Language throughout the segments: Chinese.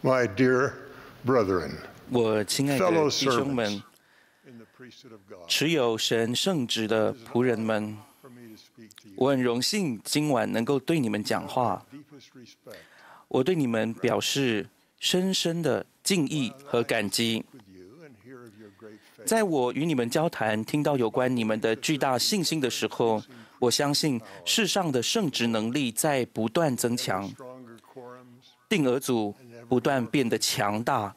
My dear brethren，我亲爱的弟兄们，持有神圣职的仆人们，我很荣幸今晚能够对你们讲话，我对你们表示深深的敬意和感激。在我与你们交谈，听到有关你们的巨大信心的时候，我相信世上的圣职能力在不断增强。定额组。不断变得强大，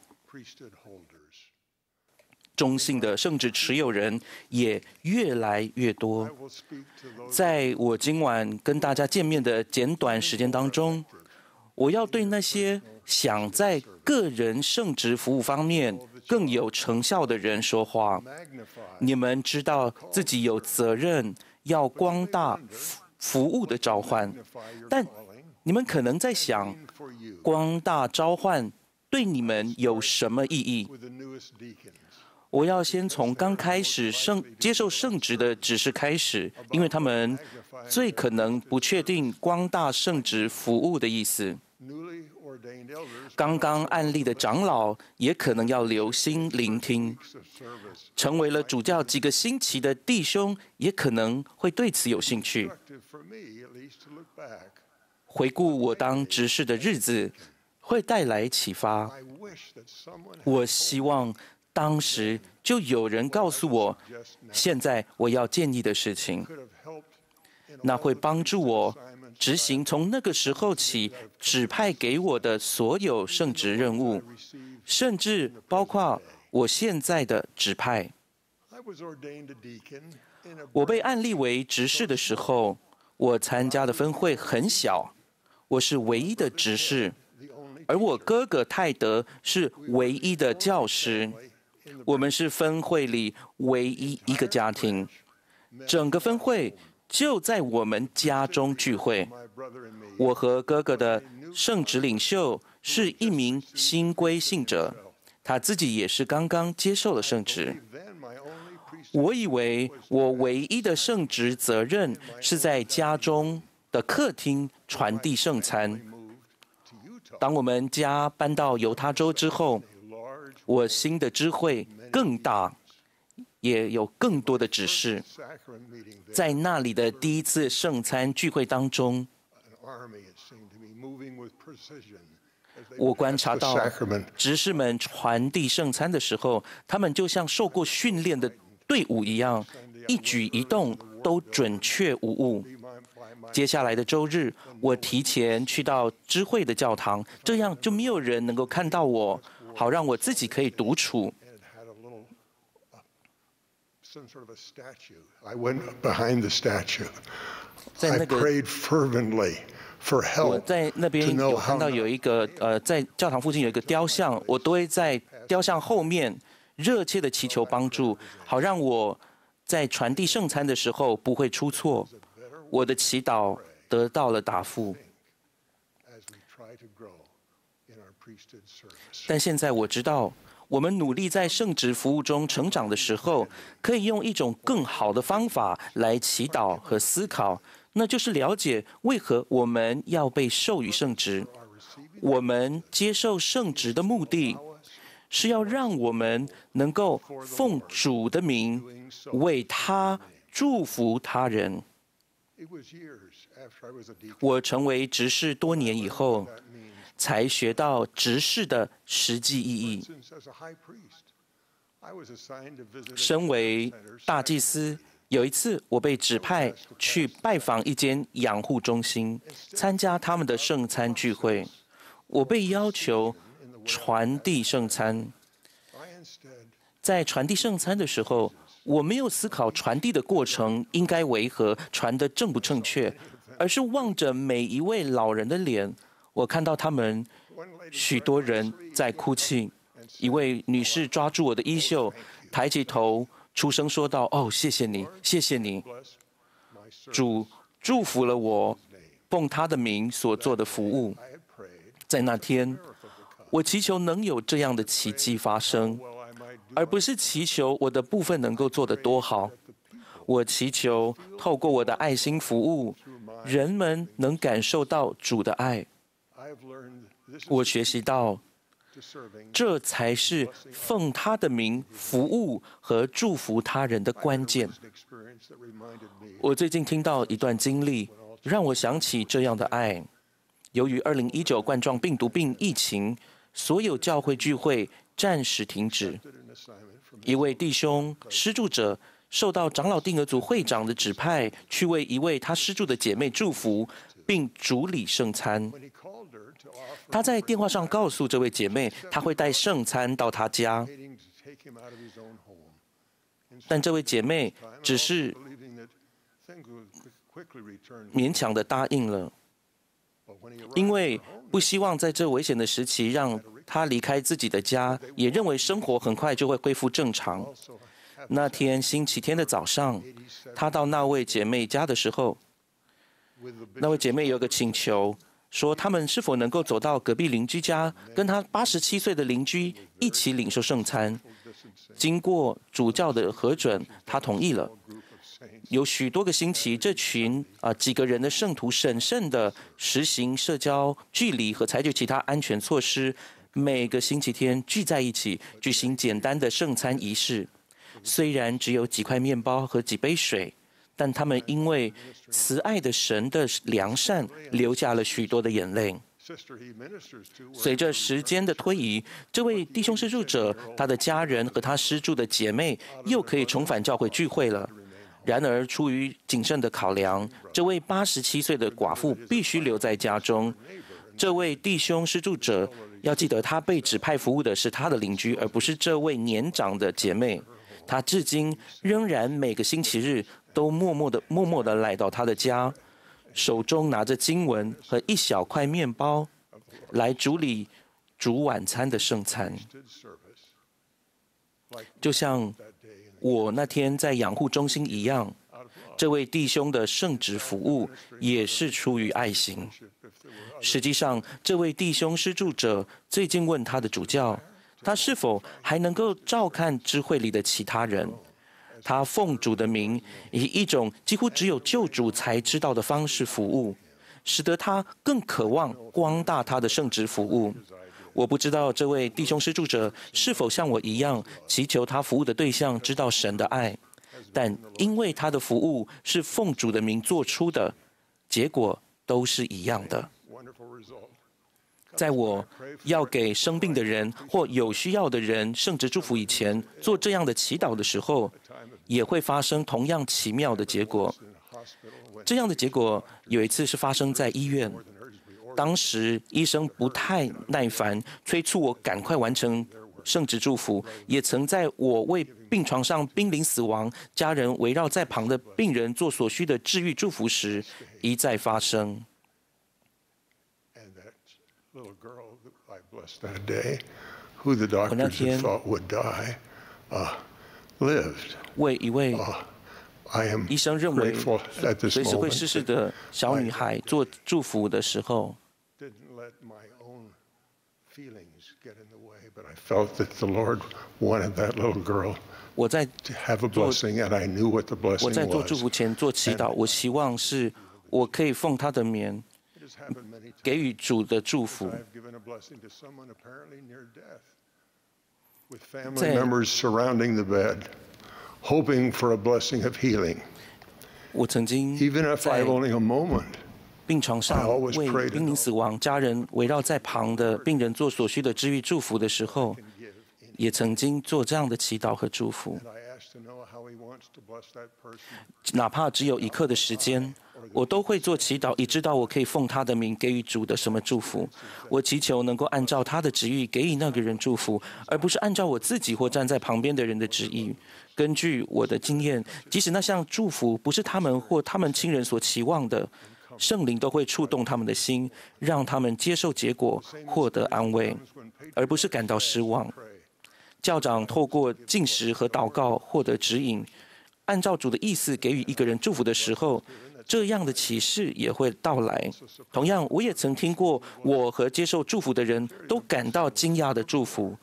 中性的圣职持有人也越来越多。在我今晚跟大家见面的简短时间当中，我要对那些想在个人圣职服务方面更有成效的人说话。你们知道自己有责任要光大服务的召唤，但你们可能在想，光大召唤对你们有什么意义？我要先从刚开始圣接受圣职的指示开始，因为他们最可能不确定光大圣职服务的意思。刚刚案例的长老也可能要留心聆听，成为了主教几个星期的弟兄也可能会对此有兴趣。回顾我当执事的日子会带来启发。我希望当时就有人告诉我现在我要建议的事情。那会帮助我执行从那个时候起指派给我的所有圣职任务甚至包括我现在的指派。我被案例为执事的时候我参加的分会很小我是唯一的执事，而我哥哥泰德是唯一的教师。我们是分会里唯一一个家庭，整个分会就在我们家中聚会。我和哥哥的圣职领袖是一名新归信者，他自己也是刚刚接受了圣职。我以为我唯一的圣职责任是在家中的客厅传递圣餐。当我们家搬到犹他州之后我新的知会更大也有更多的指示。在那里的第一次圣餐聚会当中我观察到执事们传递圣餐的时候他们就像受过训练的队伍一样一举一动都准确无误。接下来的周日，我提前去到知会的教堂，这样就没有人能够看到我，好让我自己可以独处。I went behind the statue. Prayed fervently for help. 我在那边有看到有一个呃，在教堂附近有一个雕像，我都会在雕像后面热切的祈求帮助，好让我在传递圣餐的时候不会出错。我的祈祷得到了答复，但现在我知道，我们努力在圣职服务中成长的时候，可以用一种更好的方法来祈祷和思考，那就是了解为何我们要被授予圣职。我们接受圣职的目的，是要让我们能够奉主的名，为他祝福他人。我成为执事多年以后，才学到执事的实际意义。身为大祭司，有一次我被指派去拜访一间养护中心，参加他们的圣餐聚会。我被要求传递圣餐。在传递圣餐的时候，我没有思考传递的过程应该为何，传得正不正确，而是望着每一位老人的脸，我看到他们许多人在哭泣。一位女士抓住我的衣袖，抬起头，出声说道：“哦，谢谢你，谢谢你，主祝福了我，奉他的名所做的服务。在那天，我祈求能有这样的奇迹发生。”而不是祈求我的部分能够做得多好。我祈求透过我的爱心服务，人们能感受到主的爱。我学习到，这才是奉他的名服务和祝福他人的关键。我最近听到一段经历，让我想起这样的爱。由于二零一九冠状病毒病疫情，所有教会聚会暂时停止。一位弟兄施助者受到长老定额组会长的指派，去为一位他施助的姐妹祝福，并主礼圣餐。他在电话上告诉这位姐妹，他会带圣餐到她家，但这位姐妹只是勉强的答应了。因为不希望在这危险的时期让他离开自己的家，也认为生活很快就会恢复正常。那天星期天的早上，他到那位姐妹家的时候，那位姐妹有个请求，说他们是否能够走到隔壁邻居家，跟他八十七岁的邻居一起领受圣餐。经过主教的核准，他同意了。有许多个星期，这群啊几个人的圣徒审慎地实行社交距离和采取其他安全措施，每个星期天聚在一起举行简单的圣餐仪式。虽然只有几块面包和几杯水，但他们因为慈爱的神的良善，流下了许多的眼泪。随着时间的推移，这位弟兄施助者、他的家人和他施助的姐妹又可以重返教会聚会了。然而，出于谨慎的考量，这位八十七岁的寡妇必须留在家中。这位弟兄施助者要记得，他被指派服务的是他的邻居，而不是这位年长的姐妹。他至今仍然每个星期日都默默的、默默的来到他的家，手中拿着经文和一小块面包，来主礼主晚餐的圣餐，就像。我那天在养护中心一样，这位弟兄的圣职服务也是出于爱心。实际上，这位弟兄施助者最近问他的主教，他是否还能够照看知会里的其他人。他奉主的名，以一种几乎只有救主才知道的方式服务，使得他更渴望光大他的圣职服务。我不知道这位弟兄施助者是否像我一样祈求他服务的对象知道神的爱，但因为他的服务是奉主的名做出的，结果都是一样的。在我要给生病的人或有需要的人圣职祝福以前，做这样的祈祷的时候，也会发生同样奇妙的结果。这样的结果有一次是发生在医院。当时医生不太耐烦，催促我赶快完成圣职祝福，也曾在我为病床上濒临死亡、家人围绕在旁的病人做所需的治愈祝福时，一再发生。我那天为一位医生认为随时会逝世的小女孩做祝福的时候。我在做，我在做祝福前做祈祷，我希望是我可以奉他的名给予主的祝福。在我曾经在病床上为濒临死亡、家人围绕在旁的病人做所需的治愈祝福的时候，也曾经做这样的祈祷和祝福。哪怕只有一刻的时间，我都会做祈祷，以知道我可以奉他的名给予主的什么祝福。我祈求能够按照他的旨意给予那个人祝福，而不是按照我自己或站在旁边的人的旨意。根据我的经验，即使那项祝福不是他们或他们亲人所期望的。圣灵都会触动他们的心，让他们接受结果，获得安慰，而不是感到失望。教长透过进食和祷告获得指引，按照主的意思给予一个人祝福的时候，这样的启示也会到来。同样，我也曾听过我和接受祝福的人都感到惊讶的祝福。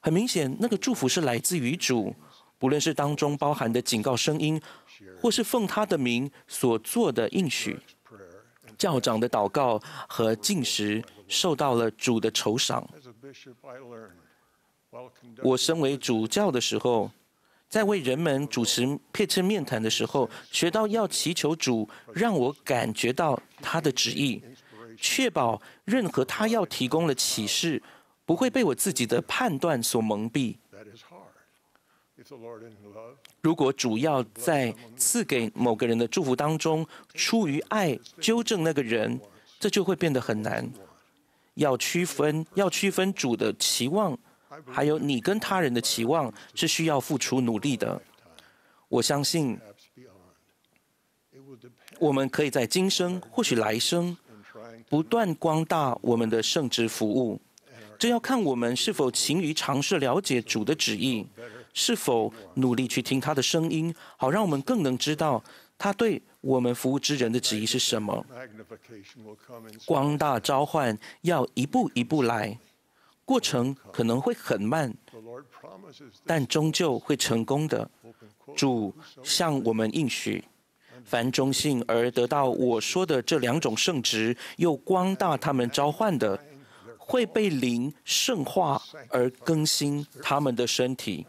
很明显，那个祝福是来自于主，不论是当中包含的警告声音，或是奉他的名所做的应许。教长的祷告和进食受到了主的酬赏。我身为主教的时候，在为人们主持切切面谈的时候，学到要祈求主让我感觉到他的旨意，确保任何他要提供的启示不会被我自己的判断所蒙蔽。如果主要在赐给某个人的祝福当中，出于爱纠正那个人，这就会变得很难。要区分，要区分主的期望，还有你跟他人的期望，是需要付出努力的。我相信，我们可以在今生，或许来生，不断光大我们的圣职服务。这要看我们是否勤于尝试了解主的旨意。是否努力去听他的声音，好让我们更能知道他对我们服务之人的旨意是什么？光大召唤要一步一步来，过程可能会很慢，但终究会成功的。主向我们应许，凡忠信而得到我说的这两种圣职，又光大他们召唤的，会被灵圣化而更新他们的身体。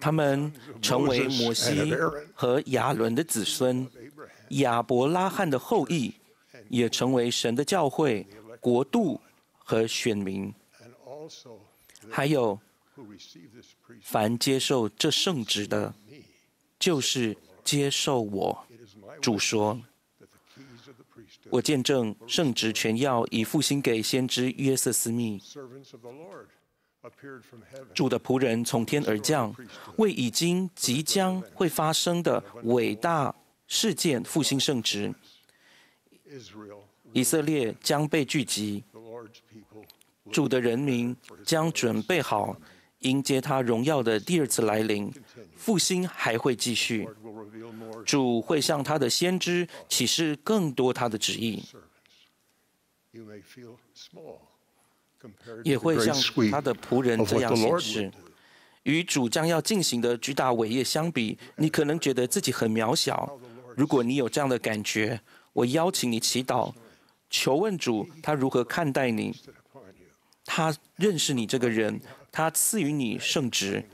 他们成为摩西和亚伦的子孙，亚伯拉罕的后裔，也成为神的教会、国度和选民。还有，凡接受这圣职的，就是接受我。主说：“我见证圣职权要已复兴给先知约瑟斯密。”主的仆人从天而降，为已经即将会发生的伟大事件复兴圣职。以色列将被聚集，主的人民将准备好迎接他荣耀的第二次来临。复兴还会继续，主会向他的先知启示更多他的旨意。也会像他的仆人这样显示，与主将要进行的巨大伟业相比，你可能觉得自己很渺小。如果你有这样的感觉，我邀请你祈祷，求问主他如何看待你。他认识你这个人，他赐予你圣职，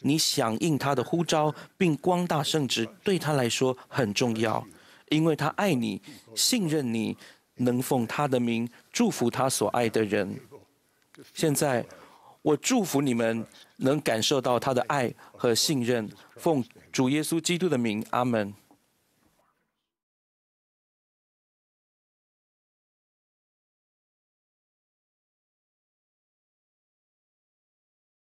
你响应他的呼召，并光大圣职，对他来说很重要，因为他爱你，信任你，能奉他的名祝福他所爱的人。现在，我祝福你们能感受到他的爱和信任。奉主耶稣基督的名，阿门。